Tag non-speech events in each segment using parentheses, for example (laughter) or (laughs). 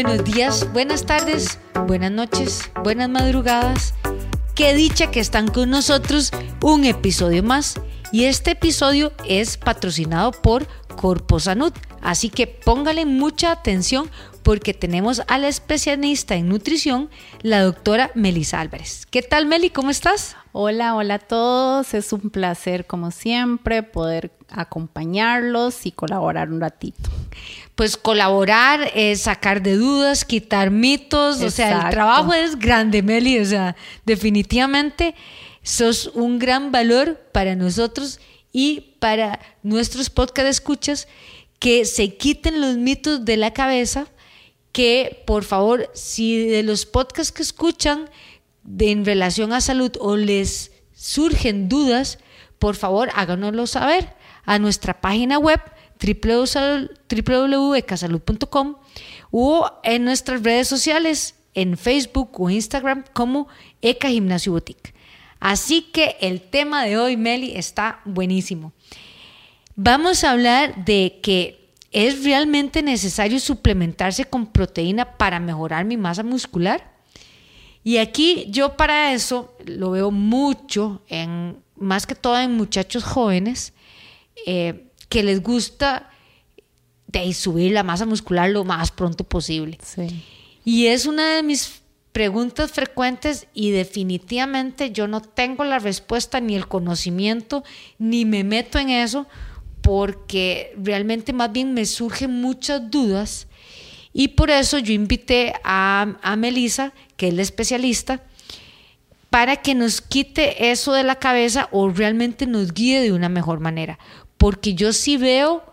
Buenos días, buenas tardes, buenas noches, buenas madrugadas. Qué dicha que están con nosotros un episodio más. Y este episodio es patrocinado por Corpo Sanud. Así que póngale mucha atención porque tenemos a la especialista en nutrición, la doctora Melisa Álvarez. ¿Qué tal, Meli? ¿Cómo estás? Hola, hola a todos. Es un placer, como siempre, poder acompañarlos y colaborar un ratito. Pues colaborar, sacar de dudas, quitar mitos, o sea, el trabajo es grande, Meli, o sea, definitivamente sos un gran valor para nosotros y para nuestros podcast escuchas que se quiten los mitos de la cabeza, que por favor, si de los podcasts que escuchan de, en relación a salud o les surgen dudas, por favor háganoslo saber a nuestra página web www.ecasalud.com o en nuestras redes sociales en Facebook o Instagram como Eca Gimnasio Boutique. Así que el tema de hoy, Meli, está buenísimo. Vamos a hablar de que es realmente necesario suplementarse con proteína para mejorar mi masa muscular. Y aquí yo para eso lo veo mucho, en, más que todo en muchachos jóvenes, eh, que les gusta de subir la masa muscular lo más pronto posible. Y es una de mis preguntas frecuentes y definitivamente yo no tengo la respuesta ni el conocimiento ni me meto en eso porque realmente más bien me surgen muchas dudas y por eso yo invité a, a Melissa, que es la especialista, para que nos quite eso de la cabeza o realmente nos guíe de una mejor manera. Porque yo sí veo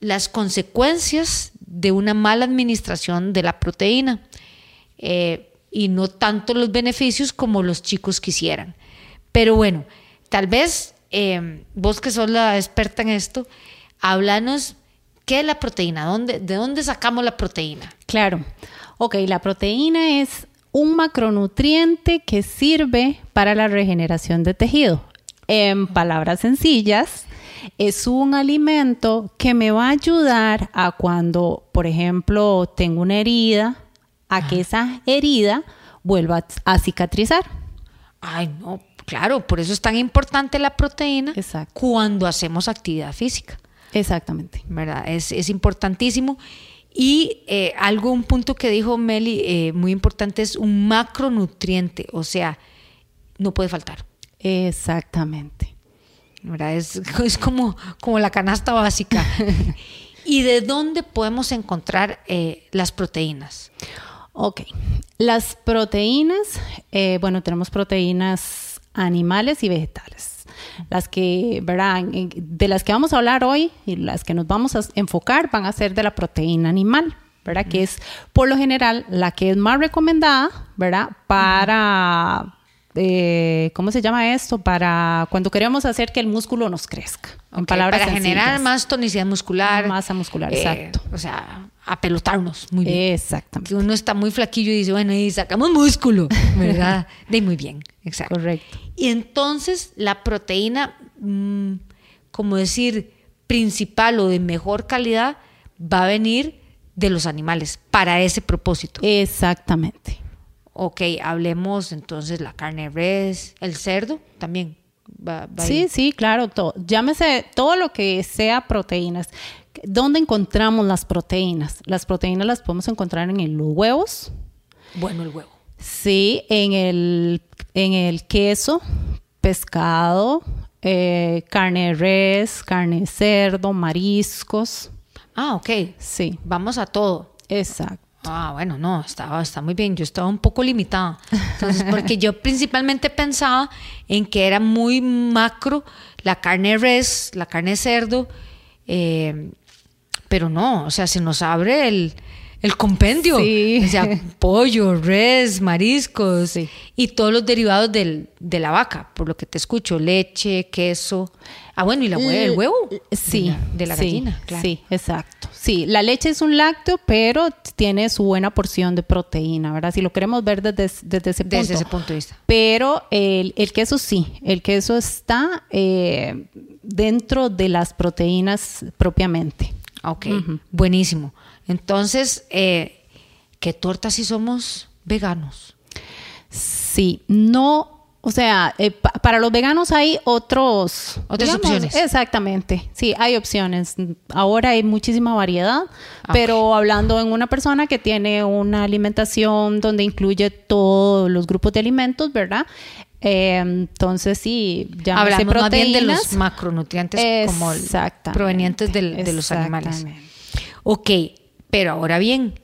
las consecuencias de una mala administración de la proteína. Eh, y no tanto los beneficios como los chicos quisieran. Pero bueno, tal vez eh, vos que sos la experta en esto, háblanos qué es la proteína, ¿Dónde, de dónde sacamos la proteína. Claro, ok, la proteína es un macronutriente que sirve para la regeneración de tejido. En palabras sencillas, es un alimento que me va a ayudar a cuando, por ejemplo, tengo una herida, a que esa herida vuelva a cicatrizar. Ay, no, claro, por eso es tan importante la proteína cuando hacemos actividad física. Exactamente. ¿Verdad? Es, importantísimo. Y eh, algo, un punto que dijo Meli, eh, muy importante, es un macronutriente, o sea, no puede faltar. Exactamente. ¿Verdad? Es, (laughs) es como, como la canasta básica. (laughs) ¿Y de dónde podemos encontrar eh, las proteínas? Ok, las proteínas, eh, bueno, tenemos proteínas animales y vegetales. Las que, ¿verdad? De las que vamos a hablar hoy y las que nos vamos a enfocar van a ser de la proteína animal, ¿verdad? Que es por lo general la que es más recomendada, ¿verdad? Para eh, ¿cómo se llama esto? Para cuando queremos hacer que el músculo nos crezca. En palabras para generar más tonicidad muscular. Masa muscular, eh, exacto. O sea, apelotarnos muy bien. Exactamente. Que uno está muy flaquillo y dice, bueno, y sacamos músculo, (laughs) ¿verdad? de muy bien, exacto. Correcto. Y entonces la proteína, mm, como decir, principal o de mejor calidad, va a venir de los animales para ese propósito. Exactamente. Ok, hablemos entonces la carne de res, el cerdo también. Va, sí, sí, claro, todo. Llámese todo lo que sea proteínas. ¿Dónde encontramos las proteínas? Las proteínas las podemos encontrar en los huevos. Bueno, el huevo. Sí, en el, en el queso, pescado, eh, carne de res, carne de cerdo, mariscos. Ah, ok. Sí. Vamos a todo. Exacto. Ah, bueno, no, estaba, está muy bien. Yo estaba un poco limitada. Entonces, porque yo principalmente pensaba en que era muy macro la carne res, la carne cerdo, eh, pero no, o sea, se nos abre el, compendio. O sea, (laughs) pollo, res, mariscos y todos los derivados del, de la vaca, por lo que te escucho, leche, queso. Ah, bueno, y la, el huevo. Sí. De la, gallina, claro. Sí, exacto. Sí, la leche es un lácteo, pero tiene su buena porción de proteína, ¿verdad? Si lo queremos ver desde, desde ese punto. Desde ese punto de vista. Pero el, queso sí, el queso está eh, dentro de las proteínas propiamente. Ok, buenísimo. Entonces, eh, ¿Qué tortas si somos veganos? Sí, no o sea, eh, pa- para los veganos hay otros... Otras opciones. Exactamente, sí, hay opciones. Ahora hay muchísima variedad, Ah, pero hablando en una persona que tiene una alimentación donde incluye todos los grupos de alimentos, ¿verdad? Eh, entonces sí, ya Hablamos más bien de los macronutrientes como provenientes del- de los animales. Ok, pero ahora bien,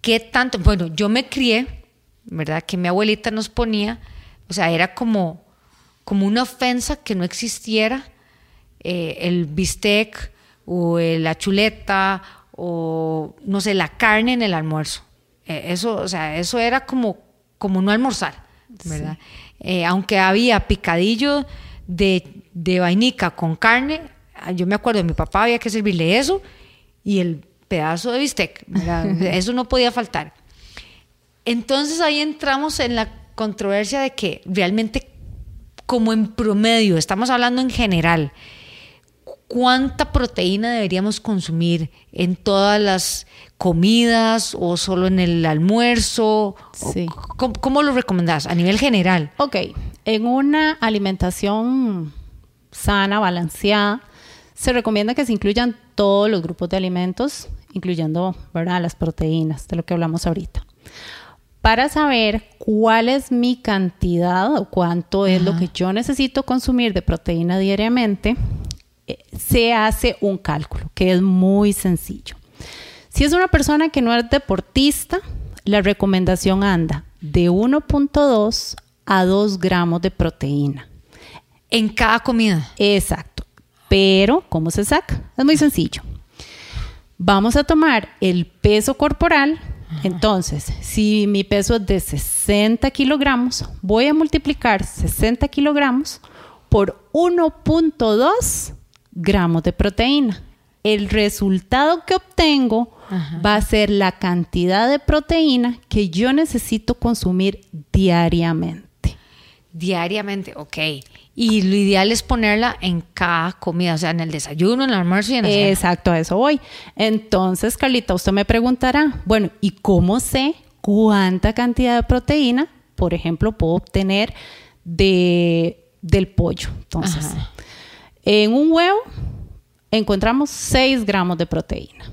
¿qué tanto? Bueno, yo me crié, ¿verdad? Que mi abuelita nos ponía, o sea, era como, como una ofensa que no existiera eh, el bistec o eh, la chuleta o, no sé, la carne en el almuerzo. Eh, eso, o sea, eso era como, como no almorzar, ¿verdad? Eh, aunque había picadillo de, de vainica con carne, ah, yo me acuerdo, mi papá había que servirle eso y el pedazo de bistec, ¿verdad? (laughs) eso no podía faltar. Entonces ahí entramos en la controversia de que realmente como en promedio, estamos hablando en general, ¿cuánta proteína deberíamos consumir en todas las comidas o solo en el almuerzo? ¿O Sí. ¿Cómo, cómo lo recomendás a nivel general? Ok, en una alimentación sana, balanceada, se recomienda que se incluyan todos los grupos de alimentos, incluyendo ¿verdad? las proteínas, de lo que hablamos ahorita. Para saber cuál es mi cantidad o cuánto es lo que yo necesito consumir de proteína diariamente, se hace un cálculo que es muy sencillo. Si es una persona que no es deportista, la recomendación anda de 1.2 a 2 gramos de proteína. En cada comida. Exacto. Pero, ¿cómo se saca? Es muy sencillo. Vamos a tomar el peso corporal. Entonces, si mi peso es de 60 kilogramos, voy a multiplicar 60 kilogramos por 1.2 gramos de proteína. El resultado que obtengo va a ser la cantidad de proteína que yo necesito consumir diariamente. Diariamente, ok. Y lo ideal es ponerla en cada comida, o sea, en el desayuno, en el almuerzo y en la cena. Exacto, a eso voy. Entonces, Carlita, usted me preguntará, bueno, ¿y cómo sé cuánta cantidad de proteína, por ejemplo, puedo obtener de, del pollo? Entonces, Ajá. En un huevo encontramos 6 gramos de proteína.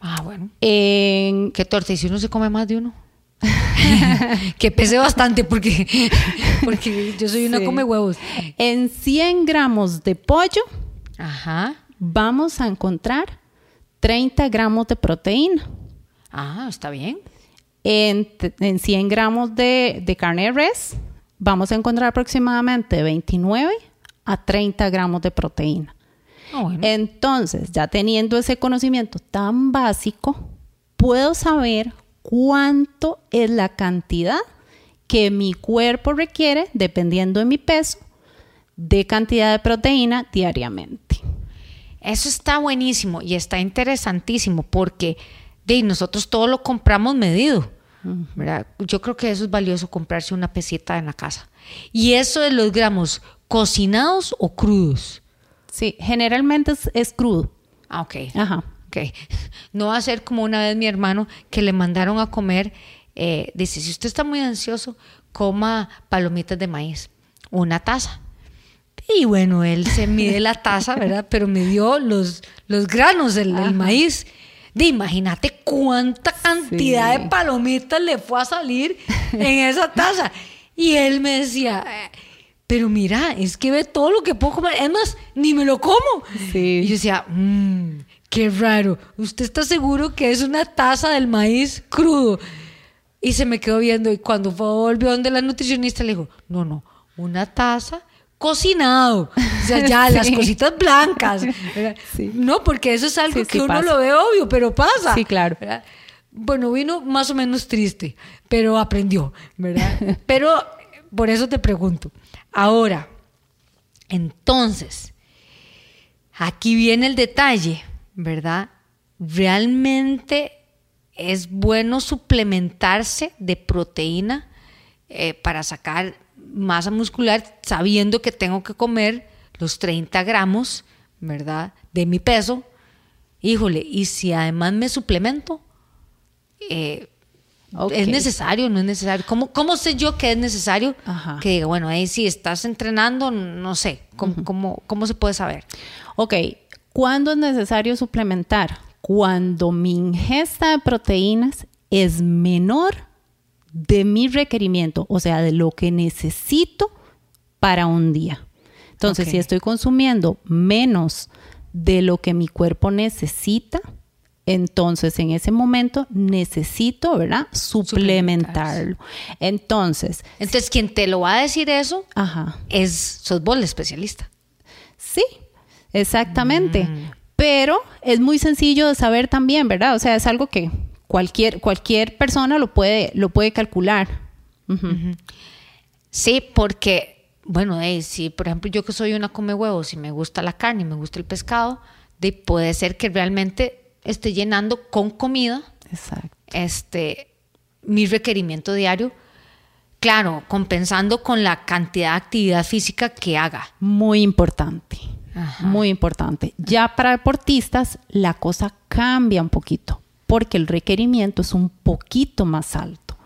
Ah, bueno. En, ¿Qué torta? ¿Y si uno se come más de uno? (laughs) que pese bastante porque, (laughs) porque yo soy una Sí. come huevos. en 100 gramos de pollo Ajá. vamos a encontrar 30 gramos de proteína. Ah, está bien. En, en 100 gramos de, de carne de res vamos a encontrar aproximadamente 29 a 30 gramos de proteína. Ah, bueno. Entonces, ya teniendo ese conocimiento tan básico, puedo saber cuánto es la cantidad que mi cuerpo requiere, dependiendo de mi peso, de cantidad de proteína diariamente. Eso está buenísimo y está interesantísimo porque de, nosotros todo lo compramos medido. ¿verdad? Yo creo que eso es valioso comprarse una pesita en la casa. Y eso de los gramos, ¿cocinados o crudos? Sí, generalmente es, es crudo. Ah, ok. Ajá. Ok. No va a ser como una vez mi hermano que le mandaron a comer. eh, dice: si usted está muy ansioso, coma palomitas de maíz, una taza. Y bueno, él se mide la taza, ¿verdad? Pero midió los, los granos, el, el maíz. De imagínate cuánta cantidad Sí. de palomitas le fue a salir en esa taza. Y él me decía, eh, pero mira, es que ve todo lo que puedo comer. Es más, ni me lo como. Sí. Y yo decía, mmm, qué raro. ¿Usted está seguro que es una taza del maíz crudo? Y se me quedó viendo. Y cuando volvió donde la nutricionista, le dijo, no, no, una taza cocinado. O sea, ya (laughs) las cositas blancas. Sí. No, porque eso es algo Sí, que uno pasa. lo ve obvio, pero pasa. Sí, claro. ¿verdad? Bueno, vino más o menos triste, pero aprendió, ¿verdad? (laughs) pero por eso te pregunto. Ahora, entonces, aquí viene el detalle, ¿verdad? Realmente es bueno suplementarse de proteína eh, para sacar masa muscular sabiendo que tengo que comer los 30 gramos, ¿verdad? De mi peso. Híjole, y si además me suplemento, eh, ¿Es necesario no es necesario? ¿Cómo, cómo sé yo que es necesario? Ajá. Que diga, bueno, ahí sí estás entrenando, no sé, ¿cómo, cómo, cómo se puede saber? Ok, ¿cuándo es necesario suplementar? Cuando mi ingesta de proteínas es menor de mi requerimiento, o sea, de lo que necesito para un día. Entonces, si estoy consumiendo menos de lo que mi cuerpo necesita, entonces en ese momento necesito, ¿verdad? Suplementarlo. Entonces, Entonces, quien te lo va a decir eso ajá. es, sos vos el especialista. Sí, exactamente. Mm. Pero es muy sencillo de saber también, ¿verdad? O sea, es algo que cualquier, cualquier persona lo puede, lo puede calcular. Sí, porque, bueno, eh, si por ejemplo yo que soy una come huevos, si me gusta la carne y me gusta el pescado, de, puede ser que realmente esté llenando con comida Exacto. este, mi requerimiento diario, claro, compensando con la cantidad de actividad física que haga. Muy importante. Ajá. Muy importante. Ya para deportistas la cosa cambia un poquito porque el requerimiento es un poquito más alto.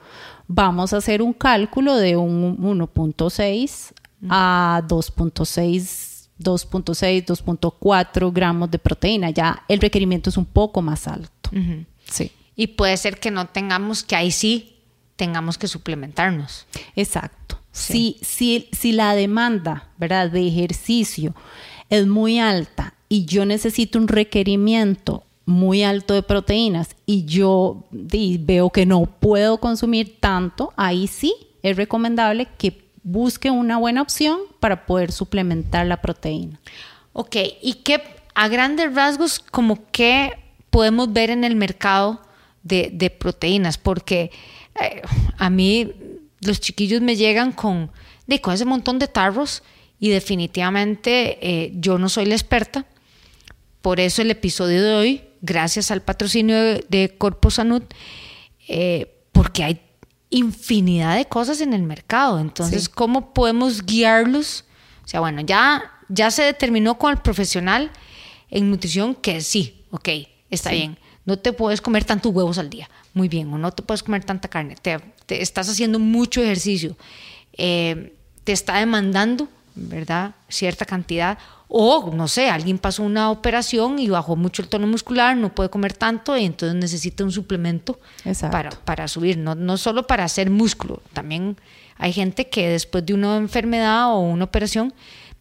Vamos a hacer un cálculo de un 1.6 a 2.6, 2.6, 2.4 gramos de proteína. Ya el requerimiento es un poco más alto. Sí. Y puede ser que no tengamos, que ahí sí tengamos que suplementarnos. Exacto. Sí. Si, si, si la demanda, ¿verdad? de ejercicio es muy alta y yo necesito un requerimiento muy alto de proteínas y yo veo que no puedo consumir tanto, ahí sí es recomendable que busque una buena opción para poder suplementar la proteína. Ok, ¿y qué a grandes rasgos como qué podemos ver en el mercado de, proteínas? Porque eh, a mí los chiquillos me llegan con, de, con ese montón de tarros y definitivamente eh, yo no soy la experta. Por eso el episodio de hoy, gracias al patrocinio de, de Corpo Sanud, eh, porque hay infinidad de cosas en el mercado. Entonces, Sí. ¿cómo podemos guiarlos? O sea, bueno, ya, ya se determinó con el profesional en nutrición que sí, ok, está Sí. bien. No te puedes comer tantos huevos al día. Muy bien, o no te puedes comer tanta carne. Te, te estás haciendo mucho ejercicio. Eh, te está demandando, ¿verdad? Cierta cantidad. O, no sé, alguien pasó una operación y bajó mucho el tono muscular, no puede comer tanto y entonces necesita un suplemento para, para subir. No, no solo para hacer músculo, también hay gente que después de una enfermedad o una operación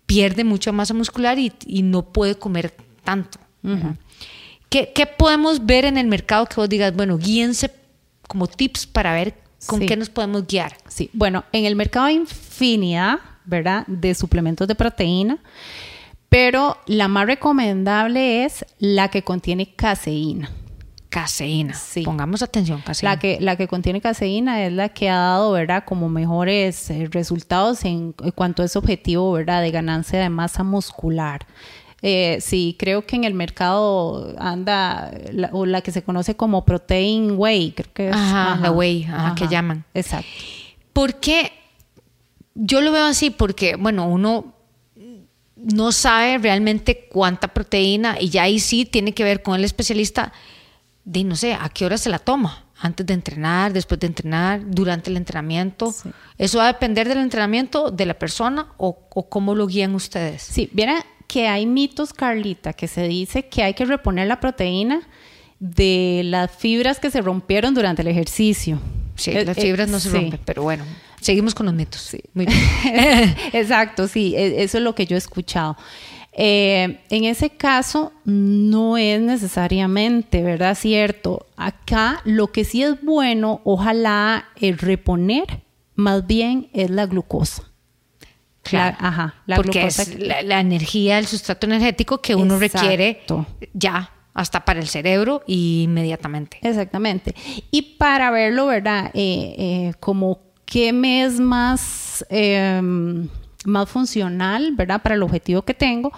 pierde mucha masa muscular y, y no puede comer tanto. ¿Qué, qué podemos ver en el mercado que vos digas, bueno, guíense como tips para ver con Sí. qué nos podemos guiar? Sí, bueno, en el mercado hay infinidad, ¿verdad? De suplementos de proteína, pero la más recomendable es la que contiene caseína. Caseína. Sí. Pongamos atención, caseína. La que, la que contiene caseína es la que ha dado, ¿verdad? Como mejores eh, resultados en, cuanto a ese objetivo, ¿verdad? De ganancia de masa muscular. Eh, sí, creo que en el mercado anda la, o la que se conoce como protein whey, creo que es. Ajá, la whey, ajá, que llaman. Exacto. ¿Por qué? Yo lo veo así porque, bueno, uno no sabe realmente cuánta proteína y ya ahí sí tiene que ver con el especialista de, no sé, a qué hora se la toma. Antes de entrenar, después de entrenar, durante el entrenamiento. Sí. ¿Eso va a depender del entrenamiento de la persona o, o cómo lo guían ustedes? Sí, viera que hay mitos, Carlita, que se dice que hay que reponer la proteína de las fibras que se rompieron durante el ejercicio. Sí, Eh, las eh, fibras no se sí. rompen, pero bueno, seguimos con los mitos. Sí. Muy bien. (laughs) Exacto, sí, e- eso es lo que yo he escuchado. Eh, en ese caso, no es necesariamente, ¿verdad? Cierto. Acá lo que sí es bueno, ojalá, es reponer, más bien es la glucosa. Claro. La- ajá, la porque glucosa es la, la energía, el sustrato energético que uno requiere Exacto. ya, hasta para el cerebro y inmediatamente. Exactamente. Y para verlo, ¿verdad? Eh, eh, como qué me es más, eh, más funcional, ¿verdad? Para el objetivo que tengo.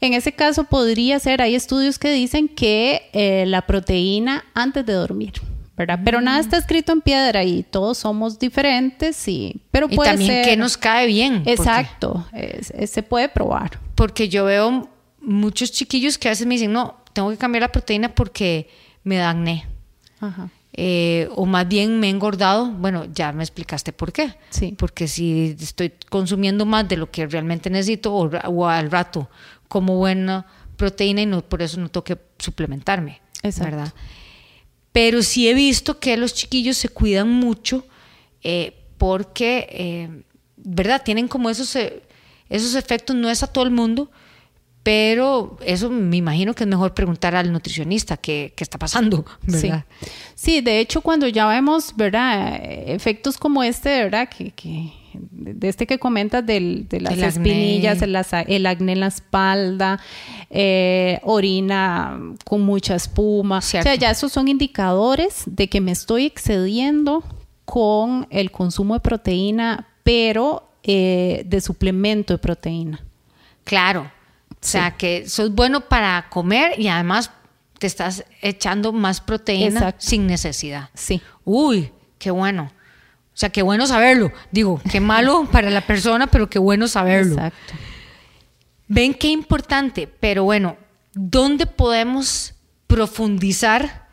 En ese caso podría ser, hay estudios que dicen que eh, la proteína antes de dormir. ¿verdad? Pero nada está escrito en piedra y todos somos diferentes, y, pero Y puede también ser. que nos cae bien. porque- Exacto, es- es- se puede probar. Porque yo veo muchos chiquillos que a veces me dicen, no, tengo que cambiar la proteína porque me da acné. Ajá. eh, o más bien me he engordado, bueno, ya me explicaste por qué. Sí. Porque si estoy consumiendo más de lo que realmente necesito o, o al rato como buena proteína y no, por eso no tengo que suplementarme, Exacto. ¿verdad? Pero sí he visto que los chiquillos se cuidan mucho eh, porque, eh, ¿verdad? Tienen como esos, esos efectos, no es a todo el mundo, pero eso me imagino que es mejor preguntar al nutricionista qué, qué está pasando, ¿verdad? Sí. sí, de hecho cuando ya vemos, ¿verdad? Efectos como este, ¿verdad? Que, que de este que comentas del, de las El espinillas, el, acné en la espalda, eh, orina con mucha espuma. Cierto. O sea, ya esos son indicadores de que me estoy excediendo con el consumo de proteína, pero eh, de suplemento de proteína. Claro. O sea, que sos bueno para comer y además te estás echando más proteína Exacto. sin necesidad. Sí. Uy, qué bueno. O sea, qué bueno saberlo. Digo, qué malo (laughs) para la persona, pero qué bueno saberlo. Exacto. Ven qué importante, pero bueno, ¿dónde podemos profundizar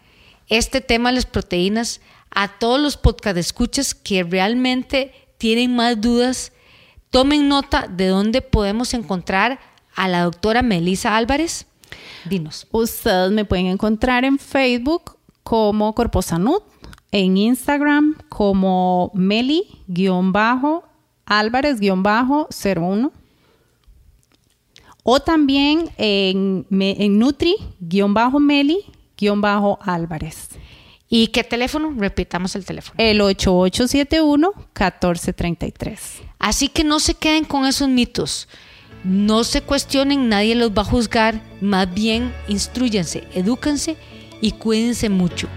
este tema de las proteínas a todos los podcast escuchas que realmente tienen más dudas? Tomen nota de dónde podemos encontrar a la doctora Melisa Álvarez. Dinos. Ustedes me pueden encontrar en Facebook como Corposanud, en Instagram como Meli-Álvarez-01 o también en, en Nutri-Meli-Álvarez. ¿Y qué teléfono? Repitamos el teléfono. El 8871-1433. Así que no se queden con esos mitos. No se cuestionen, nadie los va a juzgar. Más bien, instruyanse, edúquense y cuídense mucho.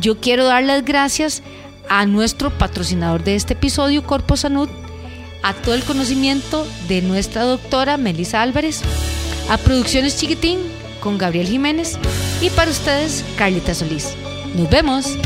Yo quiero dar las gracias a nuestro patrocinador de este episodio, Corpo Sanud, a todo el conocimiento de nuestra doctora Melissa Álvarez, a Producciones Chiquitín con Gabriel Jiménez y para ustedes, Carlita Solís. Nos vemos.